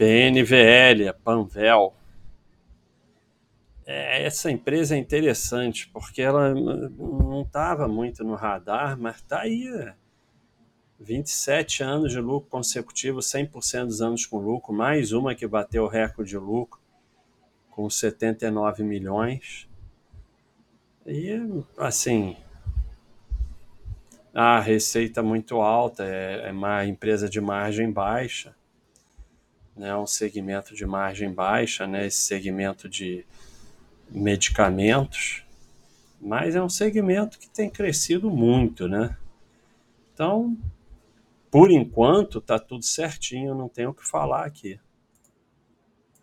PNVL, a Panvel. É, essa empresa é interessante porque ela não estava muito no radar, mas está aí. 27 anos de lucro consecutivo, 100% dos anos com lucro, mais uma que bateu o recorde de lucro, com 79 milhões. E, assim, a receita muito alta, é, é uma empresa de margem baixa, né, um segmento de margem baixa, né, esse segmento de medicamentos, mas é um segmento que tem crescido muito, né? Então, por enquanto, tá tudo certinho, não tenho o que falar aqui.